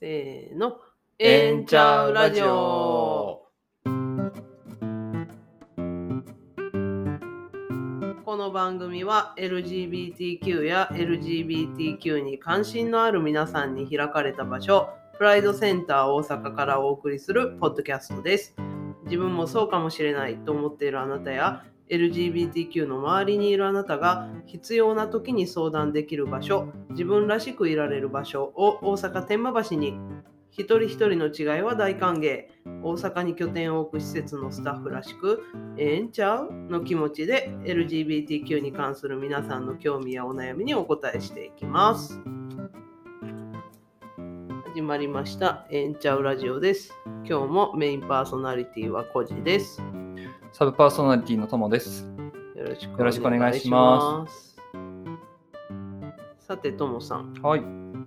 せーの。エンチャウラジオこの番組は LGBTQ や LGBTQ に関心のある皆さんに開かれた場所、プライドセンター大阪からお送りするポッドキャストです。自分もそうかもしれないと思っているあなたや LGBTQ の周りにいるあなたが必要な時に相談できる場所、自分らしくいられる場所を大阪天満橋に一人一人の違いは大歓迎。大阪に拠点を置く施設のスタッフらしく、ええんちゃう？の気持ちで LGBTQ に関する皆さんの興味やお悩みにお答えしていきます。始まりました。ええんちゃうラジオです。今日もメインパーソナリティはコジです。サブパーソナリティのともです。よろしくお願いしますさて、ともさん、はい。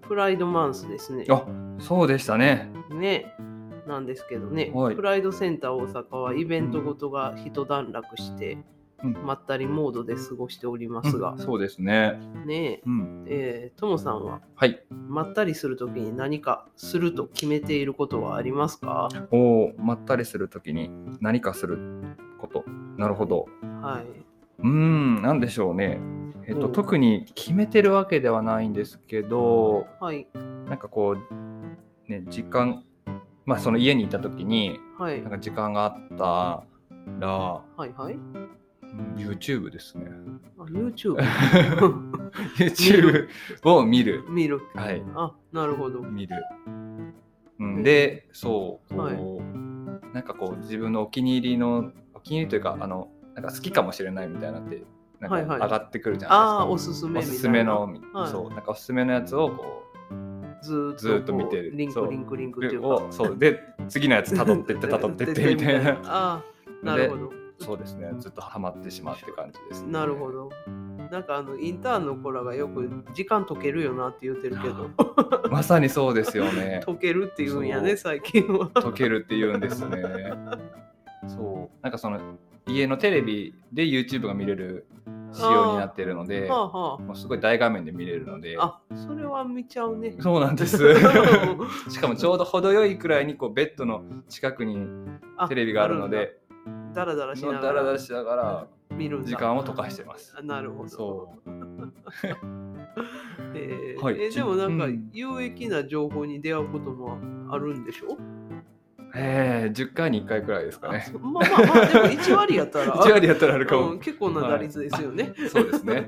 プライドマンスですね。あ、そうでしたね。ね、なんですけどね、はいプライドセンター大阪はイベントごとが一段落して、うんまったりモードで過ごしておりますがうん、そうですね。ねうん。え、えーともさんははい。まったりするときに何かすると決めていることはありますか？おお、まったりするときに何かすること。なるほど。はい。うーん、なんでしょうね。えっと、う？ん特に決めてるわけではないんですけど、はい。なんかこう、ね、時間、まあ、その家にいたときに、はいなん。か時間があったら、はいはい。うん YouTube ですね。あ YouTube? YouTube を見る。見る。はい。あ、なるほど。見る。うん、で、そうはいなんかこう自分のお気に入りの、お気に入りというか、あの、なんか好きかもしれないみたいなって、なんかはいはい上がってくるじゃないですか。ああ、おすすめみたいな。おすすめの、はいそう、なんかおすすめのやつをこずーっとずーっと見てるリンクリンクリンクっていうう、か。をそう、で、次のやつ辿ってって辿ってってみたいな。ああ、なるほど。そうですね、ずっとハマってしまうって感じです、ね。なるほ。ど。なんかあのインターンの子らがよく時間解けるよなって言ってるけど、まさにそうですよね。解けるって言うんやね、最近は。解けるって言うんですね。なんかその家のテレビで YouTube が見れる仕様になってるので、はあはもうすごい大画面で見れるので。あ。あ、それは見ちゃうね。そうなんです。しかもちょうど程よいくらいにこうベッドの近くにあテレビがあるので、だらだらしながらダラダラしながら時間を溶かしてます。あなるほど。そう。えーはいえでもなんかうん有益な情報に出会うこともあるんでしょ、えー、10回に1回くらいですかね。まあまあまあでも1割やったら 1割やったらあるかも。うん、結構な打率ですよね。そうですね。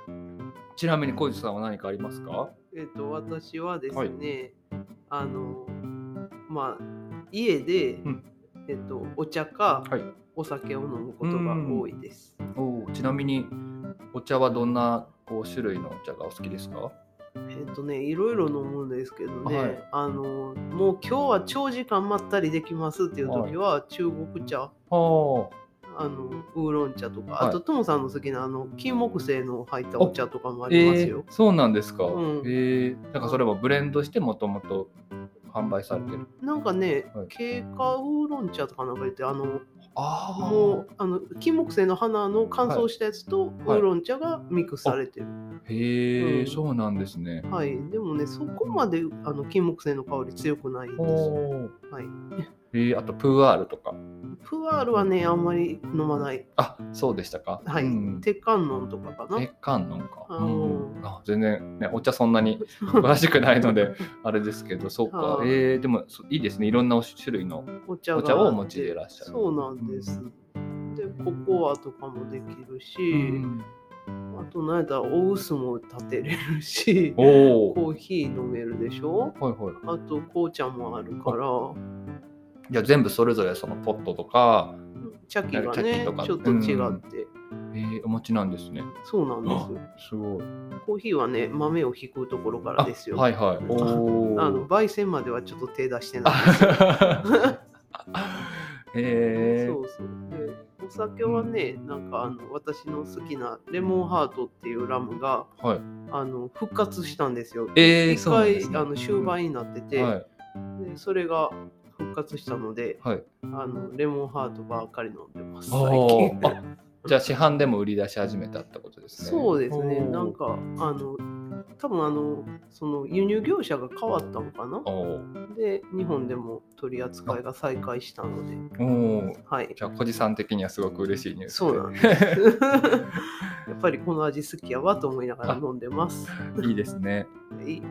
ちなみに小路さんは何かありますか？えっと私はですはいね、あのまあ家で、うんえっとお茶かはい。お酒を飲むことが多いです。おーちなみにお茶はどんなこう種類のお茶がお好きですか？えっとねいろいろ飲むんですけどね、はいあのもう今日は長時間まったりできますっていう時は中国茶、ああ。あのウーロン茶とか、はいあとトモさんの好きなあの金木犀の入ったお茶とかもありますよ。えーそうなんですか。うんえー、なんかそれもブレンドしてもともと販売されてる。なんかね、はい経過ウーロン茶とかなんか言ってあのあもうあの金木犀の花の乾燥したやつとウはい。ーロン茶がミックスされてる。へえ、うん。そうなんですね。はい、でもねそこまであの金木犀の香り強くないんです。はい、えー、あとプーアールとか。プワールはねあんまり飲まない。あそうでしたか？はい、うん、鉄観音とかかな。鉄観音か。あうーん、あ全然ねお茶そんなに 詳しくないのであれですけどそうか。はい。えー、でもそいいですね。いろんな種類のお茶が。お茶をお持ちでいらっしゃる。そうなんです。でココアとかもできるし、うんあとなんやったらお薄も立てれるし、コーヒー飲めるでしょ？はいはい。あと紅茶もあるから、じゃあ全部それぞれそのポットとか、茶器がねとか。ちょっと違って、えー、お持ちなんですね。そうなんです。すごい。コーヒーはね豆を引くところからですよ。はいはい。おおあの焙煎まではちょっと手出してない。へえそうそう。でお酒はねなんかあの私の好きなレモンハートっていうラムがはい。あの復活したんですよ。えー、一回、ね。あの終盤になってて、はい。でそれが復活したのではい。あのレモンハートばっかり飲んでます。最お近。じゃあ市販でも売り出し始めたってことですね。そうですね。なんかあの多分あのその輸入業者が変わったのかな？おで日本でも取り扱いが再開したので。おおー。はい。じゃあ小路さん的にはすごく嬉しいニュースそうなんです。やっぱりこの味好きやわと思いながら飲んでます。いいですね。はい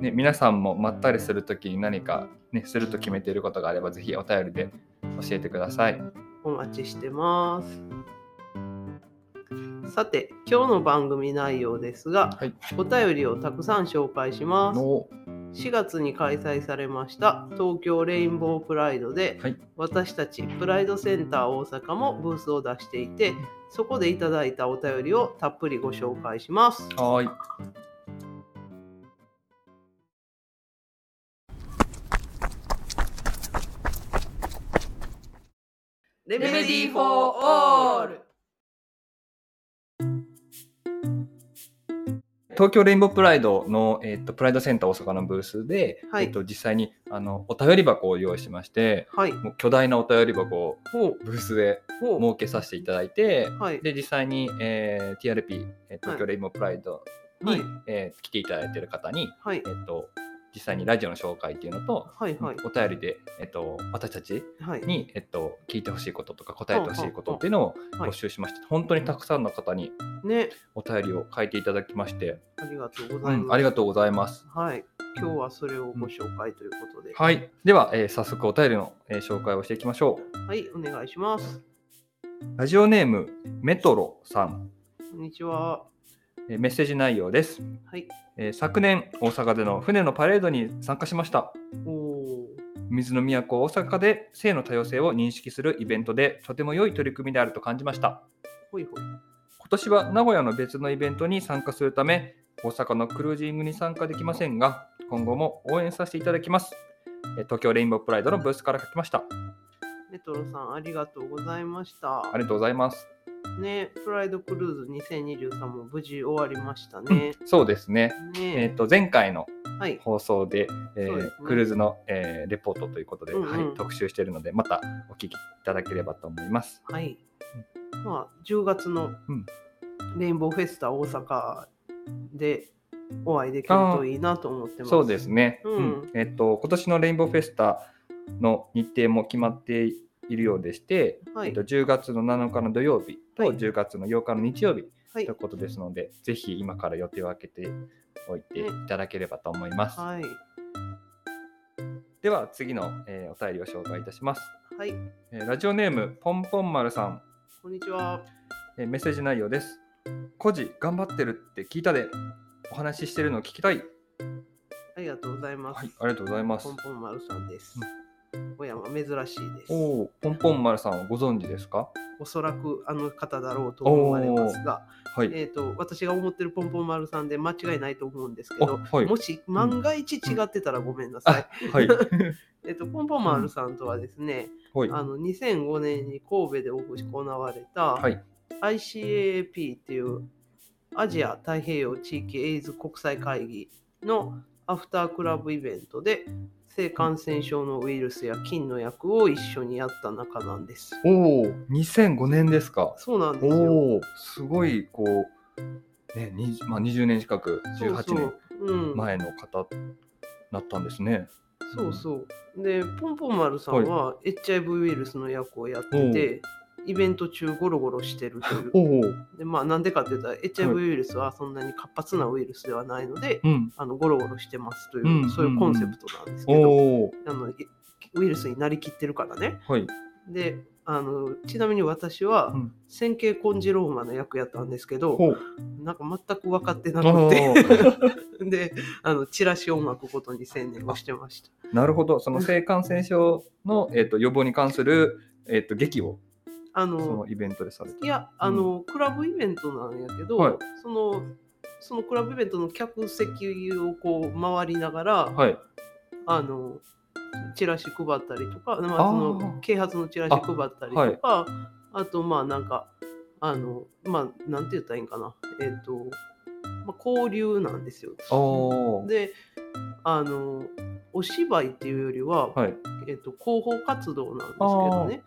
ね皆さんもまったりするときに何かねすると決めていることがあればぜひお便りで教えてください。お待ちしてます。さて今日の番組内容ですがはい。お便りをたくさん紹介します。の4月に開催されました東京レインボープライドで、はい。私たちプライドセンター大阪もブースを出していてそこでいただいたお便りをたっぷりご紹介します。はーいレメディー・フォー・オール。東京レインボープライドの、えっとプライドセンター大阪のブースで、はい。えっと実際にあのお便り箱を用意しましてはい。もう巨大なお便り箱をブースでほう。設けさせていただいて、はい。で実際に、えー TRP えー東京レインボープライドに、はい。えー来ていただいている方に、はい。えっと実際にラジオの紹介っていうのと、はいはい。お便りで、えっと私たちはい。に、えっと、聞いてほしいこととか答えてほしいことっていうのをはい募集しまして、本当にたくさんの方にね。お便りを書いていただきまして、ありがとうごうんざいます、ありがとうございます。はい。今日はそれをご紹介ということで、はい、では、えー早速お便りの、えー紹介をしていきましょはい、お願いします。う。ラジオネームメトロさん、こんにちは。えーメッセージ内容です、はい。えー昨年大阪での船のパレードに参加しました。おお水の都大阪で性の多様性を認識するイベントでとても良い取り組みであると感じました。ほいほい。今年は名古屋の別のイベントに参加するため大阪のクルージングに参加できませんが今後も応援させていただきます。え東京レインボープライドのブースから書きましたメトロさんありがとうございました。ありがとうございます、ねプライドクルーズ2023も無事終わりましたね。そうですね。えっ、ねと前回のはい。放送で、えーそうですね。クルーズの、えーレポートということで、うんうん。はい、特集しているのでまたお聞きいただければと思います。はい。まあ、10月のうん。レインボーフェスタ大阪でお会いできるといいなと思ってます。そうですね、うん。えっ、と今年のレインボーフェスタの日程も決まっているようでして、はいえっと、10月の7日の土曜日とはい10月の8日の日曜日はいということですので、ぜひ今から予定を空けておいていただければと思います。はい。では次の、えーお便りを紹介いたします、はい。えーラジオネームポンポン丸さん、こんにちは。えーメッセージ内容です。コジ頑張ってるって聞いたでお話ししてるのを聞きたい。ありがとうございます。はい、ありがとうございますポン。ポン丸さんです。小山珍しいです。おお、ポンポン丸さんはご存知ですか？おそらくあの方だろうと思われますが、はい。えっ、と、私が思ってるポンポン丸さんで間違いないと思うんですけど、あはいもし万が一違ってたらごめんなさい。はい。えっと、ポンポン丸さんとはですね、はい。あの2005年に神戸で行われた、はい。ICAAP っていうアジア太平洋地域エイズ国際会議のアフタークラブイベントで性感染症のウイルスや菌の薬を一緒にやった中なんです。おお、2005年ですか。そうなんですよ。おお、すごいこうね、にまあ20年近く18年前の方だったんですね。そうそう。で、ポンポン丸さんは HIV ウイルスの役をやってて、イベント中ゴロゴロしてるという。おお、で、まあなんでかっていうと、HIV ウイルスはそんなに活発なウイルスではないので、うん。あのゴロゴロしてますという、うんそういうコンセプトなんですけど、あのいウイルスになりきってるからね。はい。で、あのちなみに私はうん線形コンジローマの役やったんですけど、ほう。なんか全く分かってなあくて、ー で、あのチラシを巻くことに専念をしてました。なるほど。その性感染症のえっと予防に関するえっと劇をあそののイベントでされて。いや、あの、クラブイベントなんやけど、はいそのそのクラブイベントの客席をこう回りながら、はい。あのチラシ配ったりとか、まあ、あーその啓発のチラシ配ったりとかあ,、とまあなんかあのまあなんて言ったらいいんかなえっ、と、まあ、交流なんですよ。であのお芝居っていうよりは、はい。えっと広報活動なんですけどね。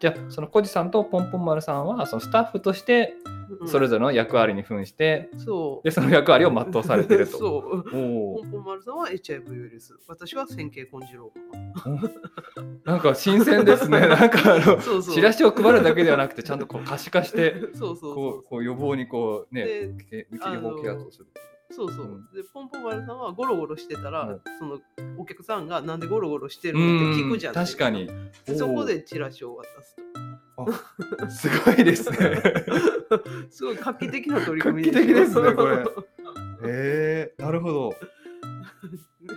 じゃあそのコジさんとポンポン丸さんはそのスタッフとしてうん。それぞれの役割に扮して、そう。でその役割を全うされてると。そう。ポンポン丸さんは HIV ウイルス。私は線形根治郎なんか新鮮ですね。なんかあのそうチラシを配るだけではなくてちゃんとこう可視化してこうこう予防にこうね予防啓発をする。そうそう、うんでポンポン丸さんはゴロゴロしてたら、はいそのお客さんがなんでゴロゴロしてるうのって聞んくじゃん確かに。でそこでチラシを渡すとすごいですね。すごい画期的な取り画組み期的ですねこれで えー、なるほど。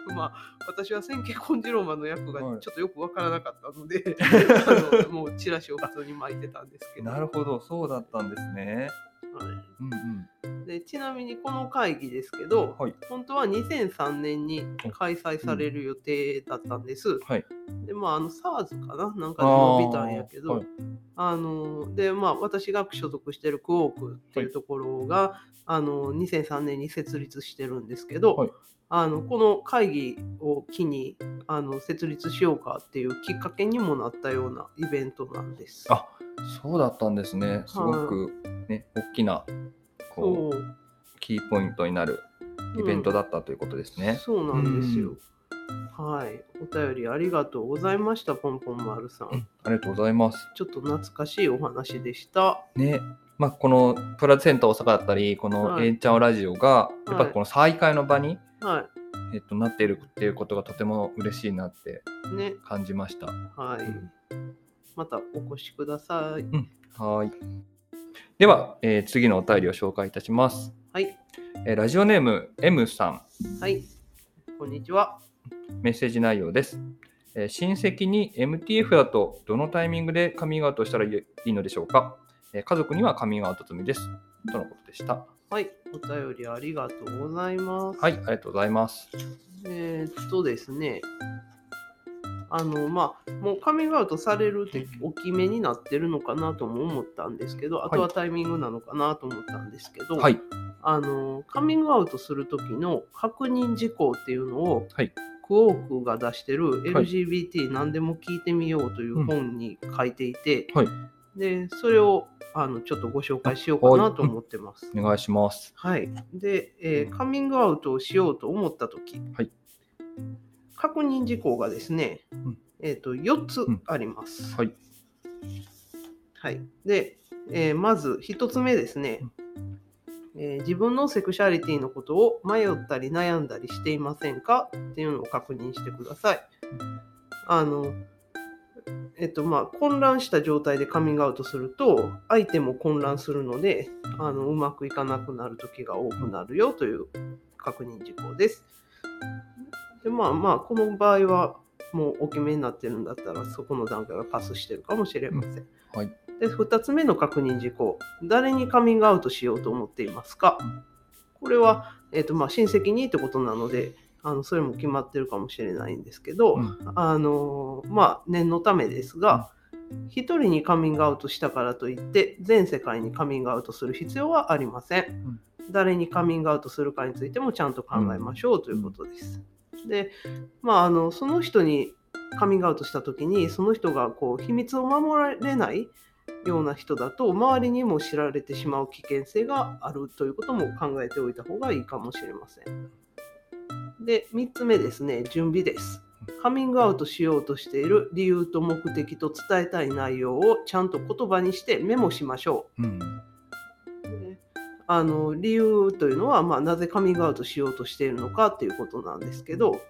もまあ私は線形根治ローマの役がちはいょっとよくわからなかったので、あのもうチラシを普通に巻いてたんですけど。なるほど、そうだったんですね。はうんうん。い、でちなみにこの会議ですけど、はい。本当は2003年に開催される予定だったんです。はい。でまああの SARS かな？なんかで伸びたんやけど、はい。あのでまあ私が所属してるクオークっていうところが、あの2003年に設立してるんですけど、はいあのこの会議を機にあの設立しようかっていうきっかけにもなったようなイベントなんです。あそうだったんですね。すごくね、大きなこうキーポイントになるイベントだったということですね。そうなんですよ。はい、お便りありがとうございました、ポンポン丸さん。うんありがとうございます。ちょっと懐かしいお話でした。ね、まあ、このプラズセンター大阪だったり、このはい A ちゃんラジオが、やっぱこの再会の場に、はえっと、なっているっていうことがとても嬉しいなってい、ね、感じました。はい。またお越しください。はい。では、えー次のお便りを紹介いたします。はい、えーラジオネーム M さん、はい、こんにちは。メッセージ内容です。えー親戚に MTF だとどのタイミングでカミングアウトしたらいいのでしょうか、えー家族にはカミングアウト済みです。とのことでした。はい、お便りありがとうございます。はい、ありがとうございます。えーっとですね、あの、まあ、もうカミングアウトされるってお決めになってるのかなとも思ったんですけど、あとはタイミングなのかなと思ったんですけど、はい、あの、カミングアウトする時の確認事項っていうのを、はいクオークが出してるはい LGBT 何でも聞いてみようという本に書いていて、はいで、それをあのちょっとご紹介しようかなと思ってます。お願いします。はい。で、えーカミングアウトをしようと思ったとき、はい確認事項がですね、んえー、と4つんあります。はい、はい。で、えーまず1つ目ですね、えー自分のセクシャリティのことを迷ったり悩んだりしていませんか？っていうのを確認してください。あの、えっとまあ、混乱した状態でカミングアウトすると相手も混乱するのであのうまくいかなくなる時が多くなるよという確認事項です。でまあまあこの場合はもうお決めになってるんだったらそこの段階はパスしてるかもしれません。はい、で2つ目の確認事項誰にカミングアウトしようと思っていますか？これは、えっとまあ、親戚にってことなのであのそれも決まってるかもしれないんですけど、うんあのまあ念のためですが、一人にカミングアウトしたからといって全世界にカミングアウトする必要はありません。誰にカミングアウトするかについてもちゃんと考えましょうということです。で、まあ、あのその人にカミングアウトした時にその人がこう秘密を守られないような人だと周りにも知られてしまう危険性があるということも考えておいた方がいいかもしれません。で、3つ目ですね、準備です。カミングアウトしようとしている理由と目的と伝えたい内容をちゃんと言葉にしてメモしましょうん、う。であの理由というのは、まあ、なぜカミングアウトしようとしているのかっていうことなんですけど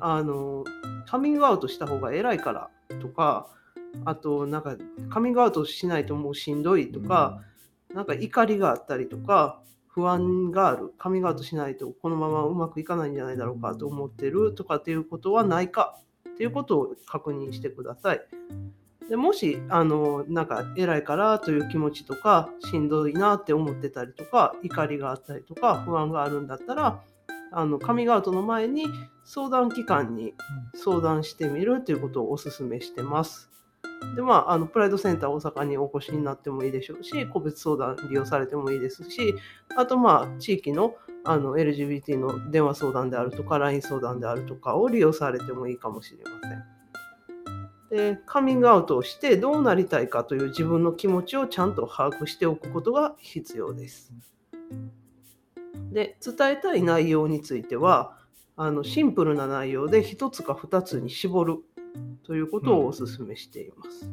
あのカミングアウトした方が偉いからとかあとなんかカミングアウトしないともうしんどいとか、なんか怒りがあったりとか不安があるカミングアウトしないとこのままうまくいかないんじゃないだろうかと思ってるとかっていうことはないかっていうことを確認してください。でもしあのなんか偉いからという気持ちとかしんどいなって思ってたりとか怒りがあったりとか不安があるんだったらあのカミングアウトの前に相談機関に相談してみるということをお勧めしてます。でまあ、あのプライドセンター大阪にお越しになってもいいでしょうし個別相談利用されてもいいですしあとまあ地域のあの LGBT の電話相談であるとか LINE 相談であるとかを利用されてもいいかもしれません。でカミングアウトをしてどうなりたいかという自分の気持ちをちゃんと把握しておくことが必要です。で伝えたい内容についてはあのシンプルな内容で1つか2つに絞るということをお勧めしています。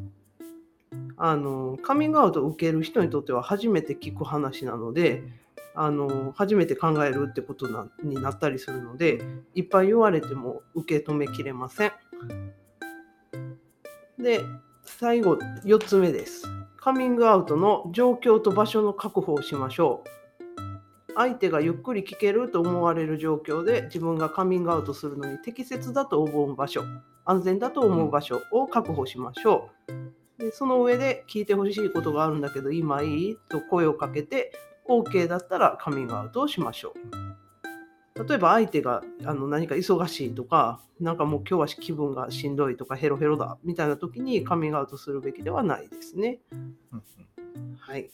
あのカミングアウトを受ける人にとっては初めて聞く話なのであの初めて考えるってことなになったりするのでいっぱい言われても受け止めきれません。で最後4つ目です。カミングアウトの状況と場所の確保をしましょう。相手がゆっくり聞けると思われる状況で自分がカミングアウトするのに適切だと思う場所安全だと思う場所を確保しましょう。でその上で聞いてほしいことがあるんだけど今いいと声をかけて OK だったらカミングアウトをしましょう。例えば相手があの何か忙しいとかなんかもう今日は気分がしんどいとかヘロヘロだみたいな時にカミングアウトするべきではないですね。うんはい、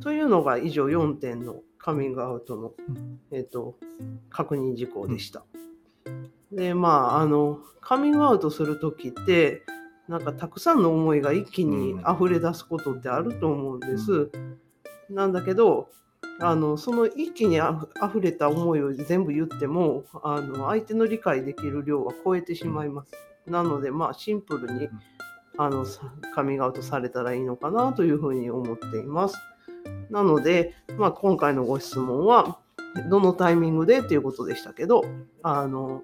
というのが以上4点のカミングアウトの、うんえー、と確認事項でした。でまああのカミングアウトする時ってなんかたくさんの思いが一気に溢れ出すことってあると思うんです。なんだけどあのその一気にあふ溢れた思いを全部言ってもあの相手の理解できる量は超えてしまいます。なのでまあシンプルにあのさカミングアウトされたらいいのかなというふうに思っています。なので、まあ、今回のご質問はどのタイミングでっていうことでしたけどあの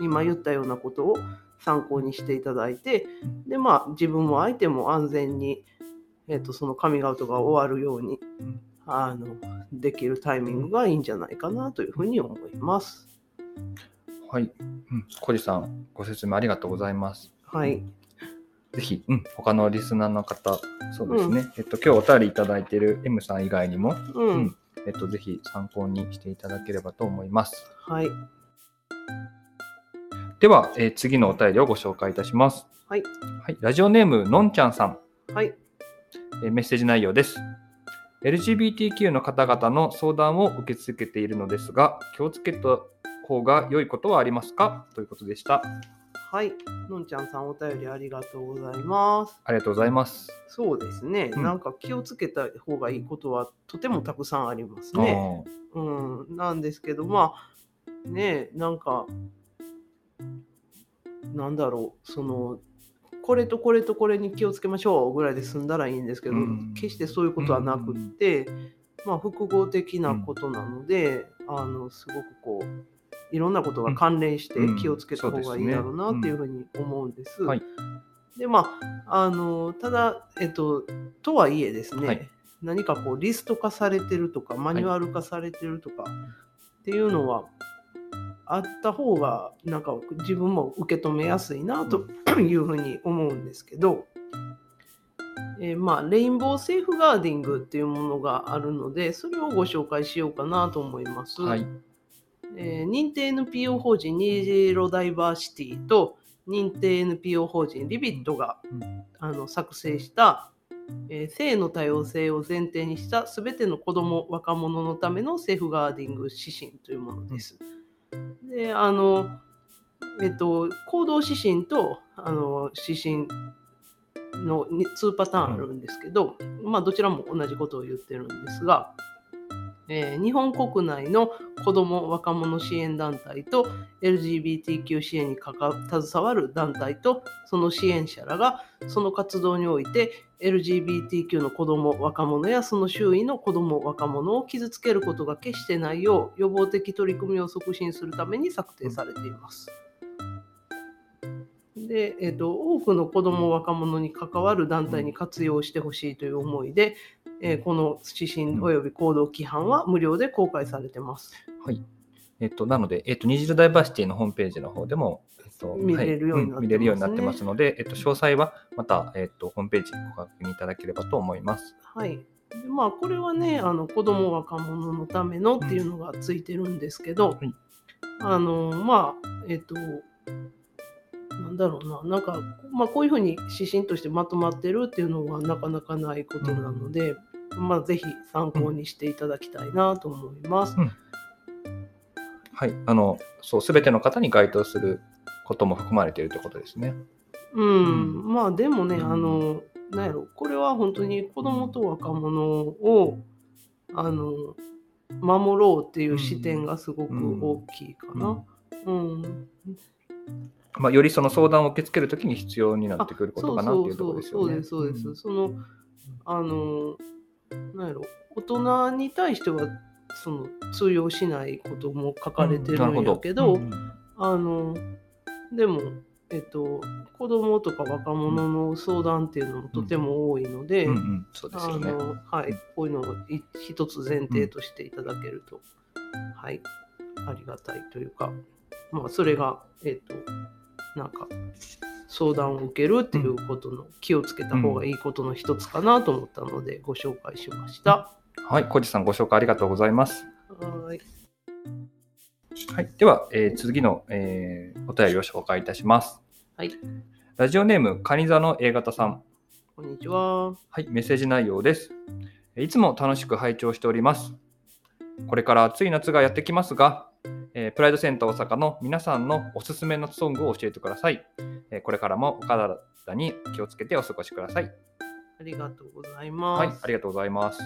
今言ったようなことを参考にしていただいてでまあ自分も相手も安全に、えっとそのカミングアウトが終わるようにうんあのできるタイミングがいいんじゃないかなというふうに思います。はい。うん。小路さん、ご説明ありがとうございます。はい、ぜひ、うん、他のリスナーの方、そうですね。えっと、今日お便りいただいている M さん以外にも、うん、うんえっと、ぜひ参考にしていただければと思います。はい、では、えー次のお便りをご紹介いたします。はい、はい。ラジオネーム、のんちゃんさん。はい、えーメッセージ内容です。LGBTQ の方々の相談を受け続けているのですが、気をつけた方が良いことはありますか？ということでした。はい、のんちゃんさんお便りありがとうございます。ありがとうございます。そうですね、うん。なんか気をつけた方がいいことはとてもたくさんありますね。あーうん、なんですけど、まあ、ねえ、なんか、なんだろう、その、これとこれとこれに気をつけましょうぐらいで済んだらいいんですけど、うん。決してそういうことはなくって、まあ、複合的なことなので、あの、すごくこう、いろんなことが関連してうん。気をつけた方がいいだろうなっていうふうに思うんです。はい。で、まあ、あの、ただ、えっと、とはいえですね、はい。何かこうリスト化されてるとかマニュアル化されてるとかっていうのはあった方がなんか自分も受け止めやすいなと いうふうに思うんですけど、えーまあレインボーセーフガーディングっていうものがあるのでそれをご紹介しようかなと思います。はい。えー認定 NPO 法人ニージーロダイバーシティと認定 NPO 法人 ReBit が、うん。あの作成した、えー性の多様性を前提にしたすべての子ども若者のためのセーフガーディング指針というものです。であのえっと行動指針とあの指針の2パターンあるんですけど、まあどちらも同じことを言ってるんですが、えー日本国内の子ども若者支援団体と LGBTQ 支援に携わる団体とその支援者らがその活動において LGBTQ の子ども若者やその周囲の子ども若者を傷つけることが決してないよう予防的取り組みを促進するために策定されています。で、えっと多くの子ども若者に関わる団体に活用してほしいという思いで、えーこの指針及び行動規範は無料で公開されてます。はい。えっと、なので、えっと、ニジルダイバーシティのホームページの方でも、えっと、見れるようになってますね。はい。ん。見れるようになってますので、えっと、詳細はまた、えっと、ホームページご確認いただければと思います。はい。でまあこれはねあの子ども若者のためのっていうのがついてるんですけど、はい。あのまあえっとなんだろうな。なんか、まあ、こういうふうに指針としてまとまってるっていうのはなかなかないことなので、まあ、ぜひ参考にしていただきたいなと思います。はい。あの、そう、すべての方に該当することも含まれているということですね。うん、うまあでもね、あの、なんやろ、これは本当に子供と若者を、あの、守ろうっていう視点がすごく大きいかな。うん。まあ、よりその相談を受け付けるときに必要になあってくることかなっていうところですよね。そうです、そうです、そうです。その、あの、なんやろ、大人に対しては、その通用しないことも書かれてるんやけど、うんあのでも、えっと、子供とか若者の相談っていうのもとても多いので、そうですね。のはい、こういうのをい一つ前提としていただけると、はい、ありがたいというか、まあ、それが、えっと、なんか、相談を受けるっていうことの気をつけた方がいいことの一つかなと思ったので、ご紹介しました。はい、小路さんご紹介ありがとうございます。はい。はい、では、えー次の、えーお便りを紹介いたします。はい、ラジオネーム、カニ座の A 型さん。こんにちは。はい、メッセージ内容です。いつも楽しく拝聴しております。これから暑い夏がやってきますが、えープライドセンター大阪の皆さんのおすすめのソングを教えてください。えーこれからもお体に気をつけてお過ごしください。ありがとうございます。はい、ありがとうございます。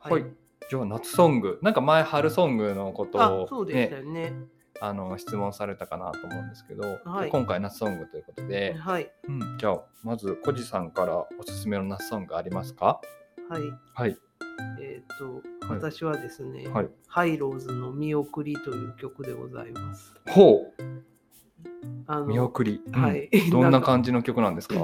はいはい、じゃあ夏ソング、なんか前春ソングのことあ、を、そうでしたね、よね。あの質問されたかなと思うんですけど、はい今回夏ソングということで、はい。うん、じゃあまず小路さんからおすすめの夏ソングありますか？はい。はい。えっ、と、はい。私はですね、はい。ハイローズの見送りという曲でございます。ほあう見送り、うん。はい。どんな感じの曲なんですか？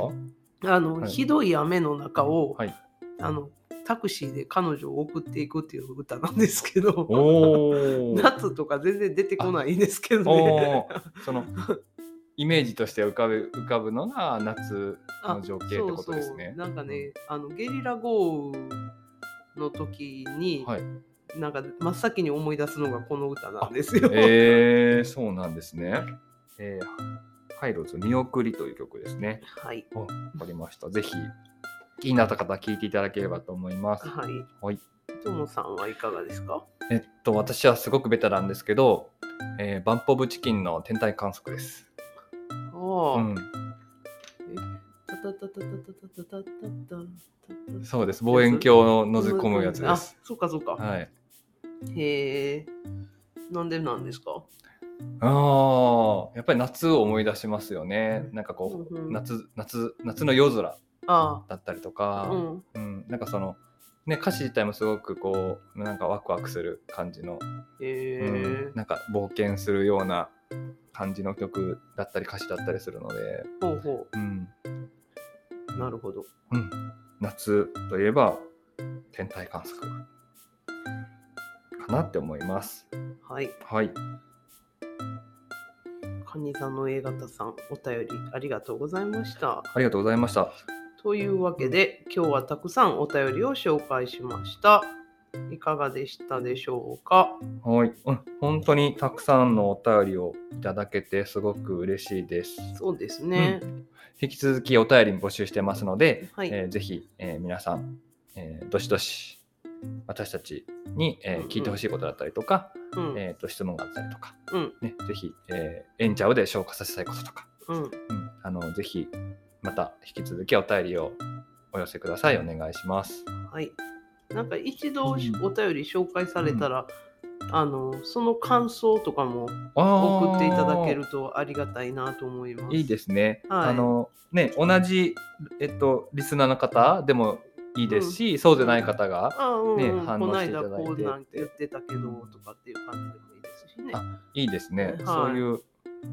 あの、はい。ひどい雨の中を、はい。あのタクシーで彼女を送っていくっていう歌なんですけど、夏とか全然出てこないんですけどおね。ー。その イメージとして浮かぶ浮かぶのが夏の情景ってことですね。そうそう。なんかね、あのゲリラ豪雨の時に、はい。なんか真っ先に思い出すのがこの歌なんですよ。えー、そうなんですね。えー、ハイローズ見送りという曲ですね。はい。わかりました。ぜひ気になった方は聞いていただければと思います。はい。はい。ともさんはいかがですか？えっと私はすごくベタなんですけど、えーバンプオブチキンの天体観測です。ああ、うん、そうです。望遠鏡を覗き込むやつであ。、そうかそうか。はい。へえ。なんでなんですかああ、やっぱり夏を思い出しますよね。なんかこう、うんうん夏夏夏の夜空だったりと、か、うん。うん、なんかそのね歌詞自体もすごくこうなんかワクワクする感じの、へえうん、。なんか冒険するような感じの曲だったり歌詞だったりするので、ほうほううん。なるほど。うん、夏といえば天体観測かなって思います。はい。はい、カニ座の A 型さん、お便りありがとうございました。ありがとうございました。というわけで、今日はたくさんお便りを紹介しました。いかがでしたでしょうか？はい、うん、本当にたくさんのお便りをいただけてすごく嬉しいです。そうですね。引き続きお便りも募集してますので、はいえーぜひ、えー皆さん、えーどしどし私たちに、えーうんうん聞いてほしいことだったりとか、うん。えーと質問があったりとか、うん。ね、ぜひ、えーエンチャウで消化させたいこととか、うん。うん、あのぜひまた引き続きお便りをお寄せください。お願いします。はい。なんか一度おうん便り紹介されたら、あのその感想とかも送っていただけるとありがたいなと思います。いいですね。はい。あのね同じえっとリスナーの方でもいいですし、そうでない方が、あうんうん。ねこの反応していた間だいて。こうなんて言ってたけどとかっていう感じでもいいですしね。あいいですね。はい。そういう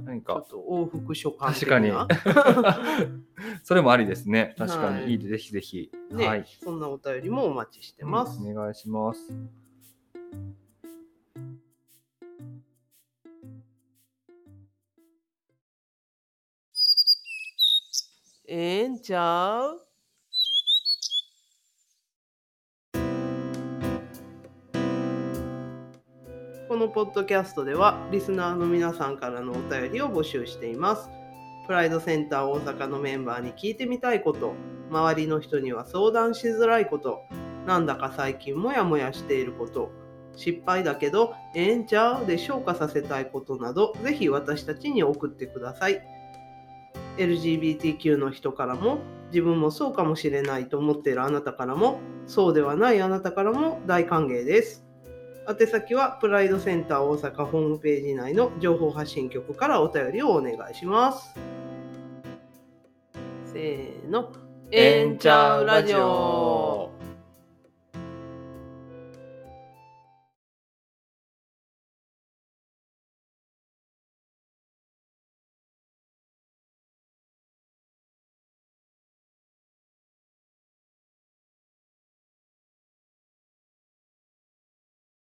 何かちょっと往復書簡的確かにな それもありですね。確かに、はいい、いでぜひぜひ。ね、はい。そんなお便りもお待ちしてます。うんお願いします。ええんちゃう？このポッドキャストではリスナーの皆さんからのお便りを募集しています。プライドセンター大阪のメンバーに聞いてみたいこと、周りの人には相談しづらいこと、なんだか最近モヤモヤしていること、失敗だけどええんちゃうで消化させたいことなど、ぜひ私たちに送ってください。LGBTQ の人からも自分もそうかもしれないと思っているあなたからもそうではないあなたからも大歓迎です。宛先はプライドセンター大阪ホームページ内の情報発信局からお便りをお願いします。せーの、エンチャウラジオ